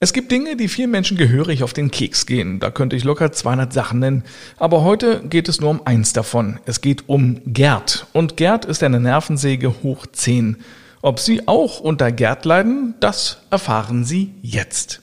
Es gibt Dinge, die vielen Menschen gehörig auf den Keks gehen. Da könnte ich locker 200 Sachen nennen. Aber heute geht es nur um eins davon. Es geht um Gerd. Und Gerd ist eine Nervensäge hoch 10. Ob Sie auch unter Gerd leiden, das erfahren Sie jetzt.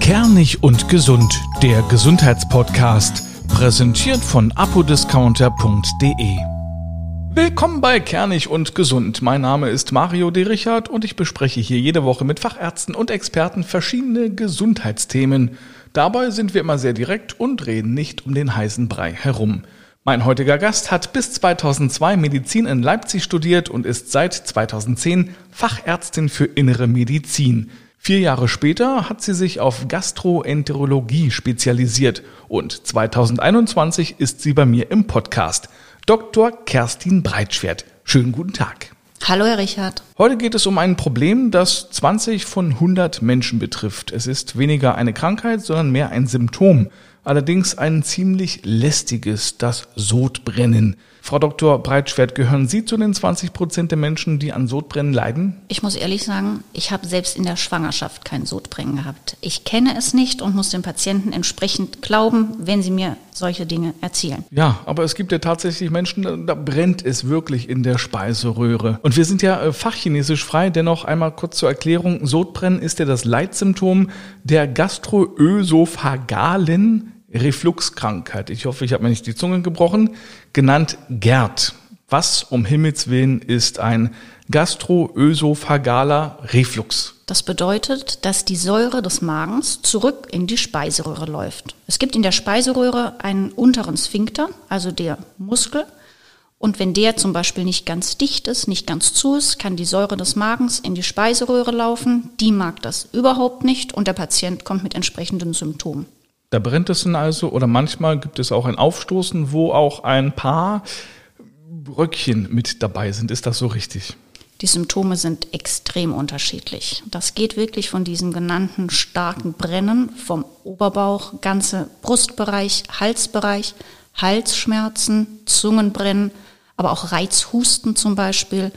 Kernig und gesund, der Gesundheitspodcast, präsentiert von apodiscounter.de. Willkommen bei Kernig und Gesund. Mein Name ist Mario D. Richard und ich bespreche hier jede Woche mit Fachärzten und Experten verschiedene Gesundheitsthemen. Dabei sind wir immer sehr direkt und reden nicht um den heißen Brei herum. Mein heutiger Gast hat bis 2002 Medizin in Leipzig studiert und ist seit 2010 Fachärztin für innere Medizin. Vier Jahre später hat sie sich auf Gastroenterologie spezialisiert und 2021 ist sie bei mir im Podcast. Dr. Kerstin Breitschwert. Schönen guten Tag. Hallo, Herr Richard. Heute geht es um ein Problem, das 20 von 100 Menschen betrifft. Es ist weniger eine Krankheit, sondern mehr ein Symptom. Allerdings ein ziemlich lästiges, das Sodbrennen. Frau Dr. Breitschwert, gehören Sie zu den 20 Prozent der Menschen, die an Sodbrennen leiden? Ich muss ehrlich sagen, ich habe selbst in der Schwangerschaft kein Sodbrennen gehabt. Ich kenne es nicht und muss den Patienten entsprechend glauben, wenn sie mir solche Dinge erzählen. Ja, aber es gibt ja tatsächlich Menschen, da brennt es wirklich in der Speiseröhre. Und wir sind ja äh, fachchinesisch frei. Dennoch einmal kurz zur Erklärung. Sodbrennen ist ja das Leitsymptom der gastroösophagalen Refluxkrankheit, ich hoffe, ich habe mir nicht die Zunge gebrochen, genannt GERD. Was um Himmels Willen ist ein gastroösophagealer Reflux? Das bedeutet, dass die Säure des Magens zurück in die Speiseröhre läuft. Es gibt in der Speiseröhre einen unteren Sphinkter, also der Muskel. Und wenn der zum Beispiel nicht ganz dicht ist, nicht ganz zu ist, kann die Säure des Magens in die Speiseröhre laufen. Die mag das überhaupt nicht und der Patient kommt mit entsprechenden Symptomen. Da brennt es dann also oder manchmal gibt es auch ein Aufstoßen, wo auch ein paar Bröckchen mit dabei sind. Ist das so richtig? Die Symptome sind extrem unterschiedlich. Das geht wirklich von diesem genannten starken Brennen vom Oberbauch, ganze Brustbereich, Halsbereich, Halsschmerzen, Zungenbrennen, aber auch Reizhusten zum Beispiel.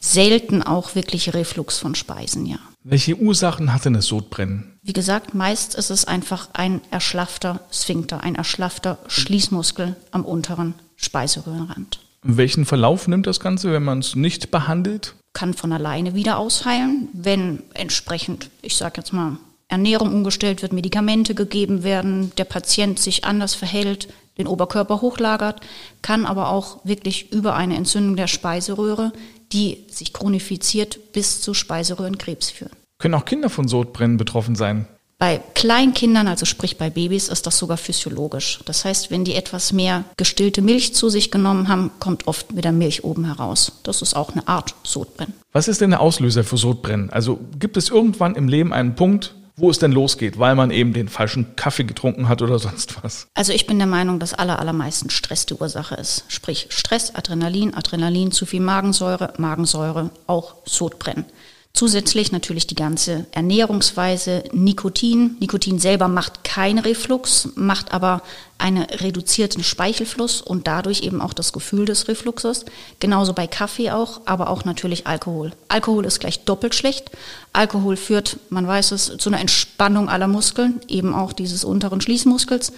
Selten auch wirklich Reflux von Speisen, ja. Welche Ursachen hat denn das Sodbrennen? Wie gesagt, meist ist es einfach ein erschlaffter Sphinkter, ein erschlaffter Schließmuskel am unteren Speiseröhrenrand. Welchen Verlauf nimmt das Ganze, wenn man es nicht behandelt? Kann von alleine wieder ausheilen, wenn entsprechend, ich sage jetzt mal, Ernährung umgestellt wird, Medikamente gegeben werden, der Patient sich anders verhält, den Oberkörper hochlagert, kann aber auch wirklich über eine Entzündung der Speiseröhre, die sich chronifiziert bis zu Speiseröhrenkrebs führen. Können auch Kinder von Sodbrennen betroffen sein? Bei Kleinkindern, also sprich bei Babys, ist das sogar physiologisch. Das heißt, wenn die etwas mehr gestillte Milch zu sich genommen haben, kommt oft wieder Milch oben heraus. Das ist auch eine Art Sodbrennen. Was ist denn der Auslöser für Sodbrennen? Also gibt es irgendwann im Leben einen Punkt, wo es denn losgeht, weil man eben den falschen Kaffee getrunken hat oder sonst was? Also ich bin der Meinung, dass aller, allermeisten Stress die Ursache ist. Sprich Stress, Adrenalin, Adrenalin, zu viel Magensäure, Magensäure, auch Sodbrennen. Zusätzlich natürlich die ganze Ernährungsweise, Nikotin. Nikotin selber macht keinen Reflux, macht aber einen reduzierten Speichelfluss und dadurch eben auch das Gefühl des Refluxes. Genauso bei Kaffee auch, aber auch natürlich Alkohol. Alkohol ist gleich doppelt schlecht. Alkohol führt, man weiß es, zu einer Entspannung aller Muskeln, eben auch dieses unteren Schließmuskels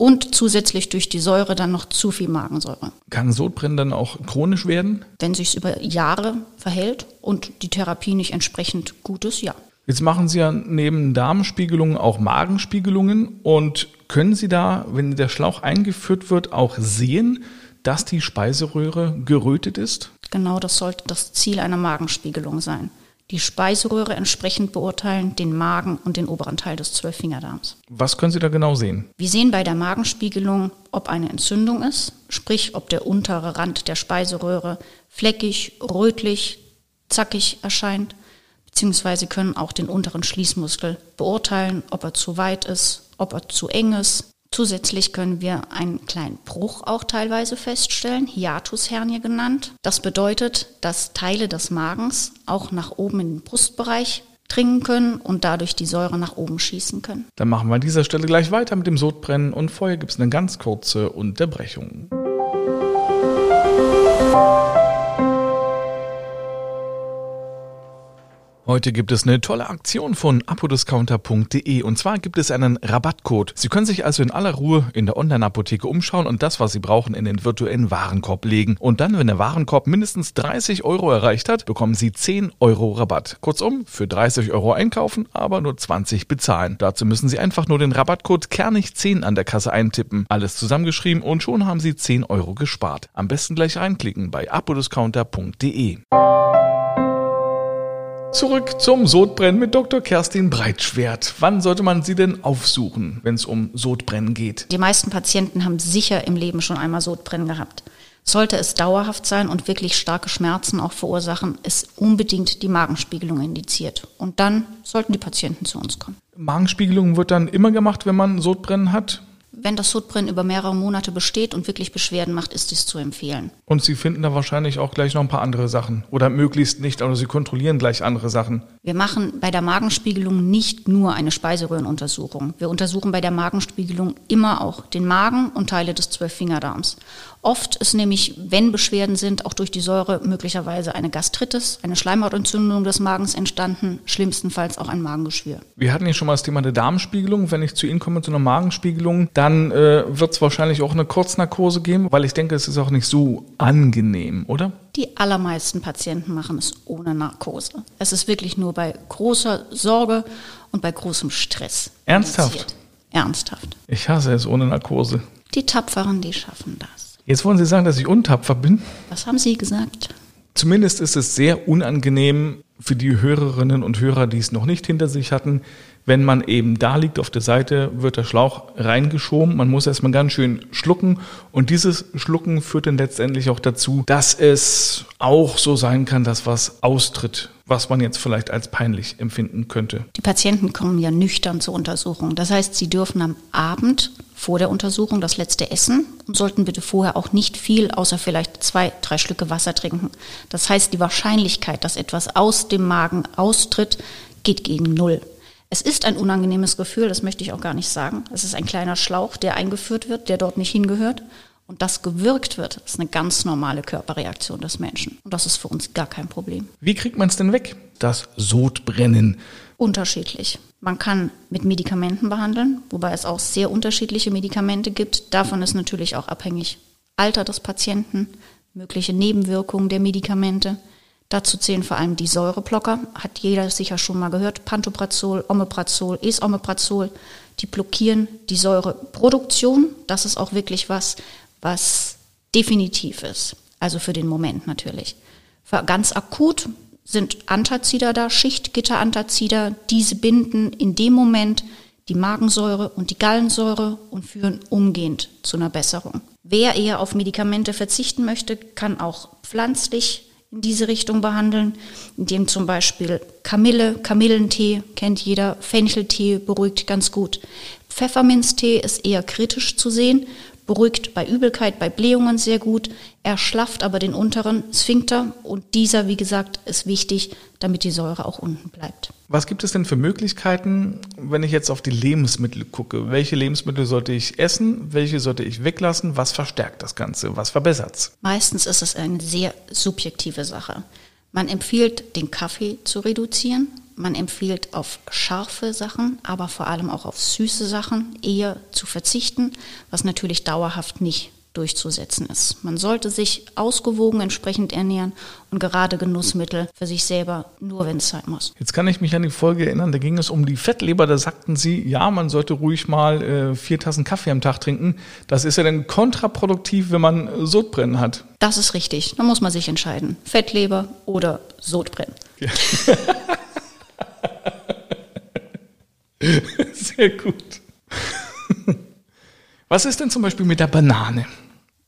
und zusätzlich durch die Säure dann noch zu viel Magensäure. Kann Sodbrennen dann auch chronisch werden? Wenn sich über Jahre verhält und die Therapie nicht entsprechend gut ist, ja. Jetzt machen Sie ja neben Darmspiegelungen auch Magenspiegelungen und können Sie da, wenn der Schlauch eingeführt wird, auch sehen, dass die Speiseröhre gerötet ist? Genau, das sollte das Ziel einer Magenspiegelung sein die Speiseröhre entsprechend beurteilen, den Magen und den oberen Teil des Zwölffingerdarms. Was können Sie da genau sehen? Wir sehen bei der Magenspiegelung, ob eine Entzündung ist, sprich ob der untere Rand der Speiseröhre fleckig, rötlich, zackig erscheint, beziehungsweise können auch den unteren Schließmuskel beurteilen, ob er zu weit ist, ob er zu eng ist, Zusätzlich können wir einen kleinen Bruch auch teilweise feststellen, Hiatushernie genannt. Das bedeutet, dass Teile des Magens auch nach oben in den Brustbereich dringen können und dadurch die Säure nach oben schießen können. Dann machen wir an dieser Stelle gleich weiter mit dem Sodbrennen und vorher gibt es eine ganz kurze Unterbrechung. Heute gibt es eine tolle Aktion von apodiscounter.de und zwar gibt es einen Rabattcode. Sie können sich also in aller Ruhe in der Online-Apotheke umschauen und das, was Sie brauchen, in den virtuellen Warenkorb legen. Und dann, wenn der Warenkorb mindestens 30 Euro erreicht hat, bekommen Sie 10 Euro Rabatt. Kurzum, für 30 Euro einkaufen, aber nur 20 bezahlen. Dazu müssen Sie einfach nur den Rabattcode Kernig10 an der Kasse eintippen. Alles zusammengeschrieben und schon haben Sie 10 Euro gespart. Am besten gleich reinklicken bei apodiscounter.de. Zurück zum Sodbrennen mit Dr. Kerstin Breitschwert. Wann sollte man sie denn aufsuchen, wenn es um Sodbrennen geht? Die meisten Patienten haben sicher im Leben schon einmal Sodbrennen gehabt. Sollte es dauerhaft sein und wirklich starke Schmerzen auch verursachen, ist unbedingt die Magenspiegelung indiziert. Und dann sollten die Patienten zu uns kommen. Magenspiegelung wird dann immer gemacht, wenn man Sodbrennen hat? Wenn das Sodbrennen über mehrere Monate besteht und wirklich Beschwerden macht, ist dies zu empfehlen. Und Sie finden da wahrscheinlich auch gleich noch ein paar andere Sachen. Oder möglichst nicht, aber Sie kontrollieren gleich andere Sachen. Wir machen bei der Magenspiegelung nicht nur eine Speiseröhrenuntersuchung. Wir untersuchen bei der Magenspiegelung immer auch den Magen und Teile des Zwölffingerdarms. Oft ist nämlich, wenn Beschwerden sind, auch durch die Säure möglicherweise eine Gastritis, eine Schleimhautentzündung des Magens entstanden, schlimmstenfalls auch ein Magengeschwür. Wir hatten ja schon mal das Thema der Darmspiegelung. Wenn ich zu Ihnen komme zu einer Magenspiegelung, dann äh, wird es wahrscheinlich auch eine Kurznarkose geben, weil ich denke, es ist auch nicht so angenehm, oder? Die allermeisten Patienten machen es ohne Narkose. Es ist wirklich nur bei großer Sorge und bei großem Stress. Ernsthaft? Ernsthaft. Ich hasse es ohne Narkose. Die Tapferen, die schaffen das. Jetzt wollen Sie sagen, dass ich untapfer bin? Was haben Sie gesagt? Zumindest ist es sehr unangenehm für die Hörerinnen und Hörer, die es noch nicht hinter sich hatten, wenn man eben da liegt auf der Seite, wird der Schlauch reingeschoben. Man muss erstmal ganz schön schlucken. Und dieses Schlucken führt dann letztendlich auch dazu, dass es auch so sein kann, dass was austritt, was man jetzt vielleicht als peinlich empfinden könnte. Die Patienten kommen ja nüchtern zur Untersuchung. Das heißt, sie dürfen am Abend vor der Untersuchung das letzte essen und sollten bitte vorher auch nicht viel, außer vielleicht zwei, drei Schlücke Wasser trinken. Das heißt, die Wahrscheinlichkeit, dass etwas aus dem Magen austritt, geht gegen Null. Es ist ein unangenehmes Gefühl, das möchte ich auch gar nicht sagen. Es ist ein kleiner Schlauch, der eingeführt wird, der dort nicht hingehört. Und das gewirkt wird, ist eine ganz normale Körperreaktion des Menschen. Und das ist für uns gar kein Problem. Wie kriegt man es denn weg, das Sodbrennen? Unterschiedlich. Man kann mit Medikamenten behandeln, wobei es auch sehr unterschiedliche Medikamente gibt. Davon ist natürlich auch abhängig Alter des Patienten, mögliche Nebenwirkungen der Medikamente. Dazu zählen vor allem die Säureblocker, hat jeder sicher schon mal gehört, Pantoprazol, Omeprazol, Esomeprazol, die blockieren die Säureproduktion. Das ist auch wirklich was, was definitiv ist, also für den Moment natürlich. Für ganz akut sind Antazider da, Schichtgitterantazider, diese binden in dem Moment die Magensäure und die Gallensäure und führen umgehend zu einer Besserung. Wer eher auf Medikamente verzichten möchte, kann auch pflanzlich in diese Richtung behandeln, indem zum Beispiel Kamille, Kamillentee kennt jeder, Fencheltee beruhigt ganz gut. Pfefferminztee ist eher kritisch zu sehen, beruhigt bei Übelkeit, bei Blähungen sehr gut, erschlafft aber den unteren Sphinkter und dieser, wie gesagt, ist wichtig, damit die Säure auch unten bleibt. Was gibt es denn für Möglichkeiten, wenn ich jetzt auf die Lebensmittel gucke? Welche Lebensmittel sollte ich essen? Welche sollte ich weglassen? Was verstärkt das Ganze? Was verbessert es? Meistens ist es eine sehr subjektive Sache. Man empfiehlt, den Kaffee zu reduzieren. Man empfiehlt, auf scharfe Sachen, aber vor allem auch auf süße Sachen eher zu verzichten, was natürlich dauerhaft nicht durchzusetzen ist. Man sollte sich ausgewogen entsprechend ernähren und gerade Genussmittel für sich selber nur, wenn es sein muss. Jetzt kann ich mich an die Folge erinnern, da ging es um die Fettleber, da sagten Sie, ja, man sollte ruhig mal äh, vier Tassen Kaffee am Tag trinken. Das ist ja dann kontraproduktiv, wenn man Sodbrennen hat. Das ist richtig. Da muss man sich entscheiden. Fettleber oder Sodbrennen. Ja. Sehr gut. Was ist denn zum Beispiel mit der Banane?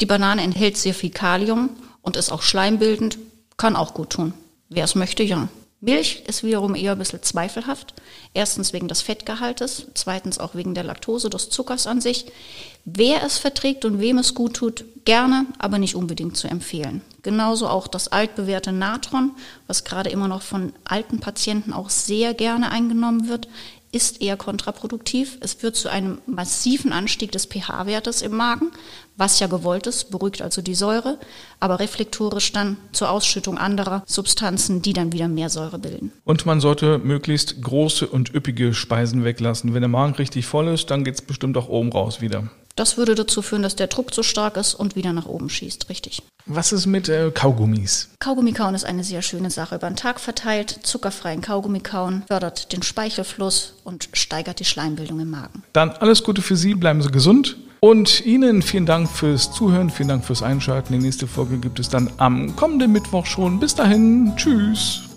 Die Banane enthält sehr viel Kalium und ist auch schleimbildend, kann auch gut tun. Wer es möchte, ja. Milch ist wiederum eher ein bisschen zweifelhaft. Erstens wegen des Fettgehaltes, zweitens auch wegen der Laktose, des Zuckers an sich. Wer es verträgt und wem es gut tut, gerne, aber nicht unbedingt zu empfehlen. Genauso auch das altbewährte Natron, was gerade immer noch von alten Patienten auch sehr gerne eingenommen wird, ist eher kontraproduktiv. Es führt zu einem massiven Anstieg des pH-Wertes im Magen, was ja gewollt ist, beruhigt also die Säure, aber reflektorisch dann zur Ausschüttung anderer Substanzen, die dann wieder mehr Säure bilden. Und man sollte möglichst große und üppige Speisen weglassen. Wenn der Magen richtig voll ist, dann geht es bestimmt auch oben raus wieder. Das würde dazu führen, dass der Druck zu stark ist und wieder nach oben schießt, richtig. Was ist mit äh, Kaugummis? Kaugummi kauen ist eine sehr schöne Sache. Über den Tag verteilt, zuckerfreien Kaugummi kauen, fördert den Speichelfluss und steigert die Schleimbildung im Magen. Dann alles Gute für Sie, bleiben Sie gesund. Und Ihnen vielen Dank fürs Zuhören, vielen Dank fürs Einschalten. Die nächste Folge gibt es dann am kommenden Mittwoch schon. Bis dahin, tschüss.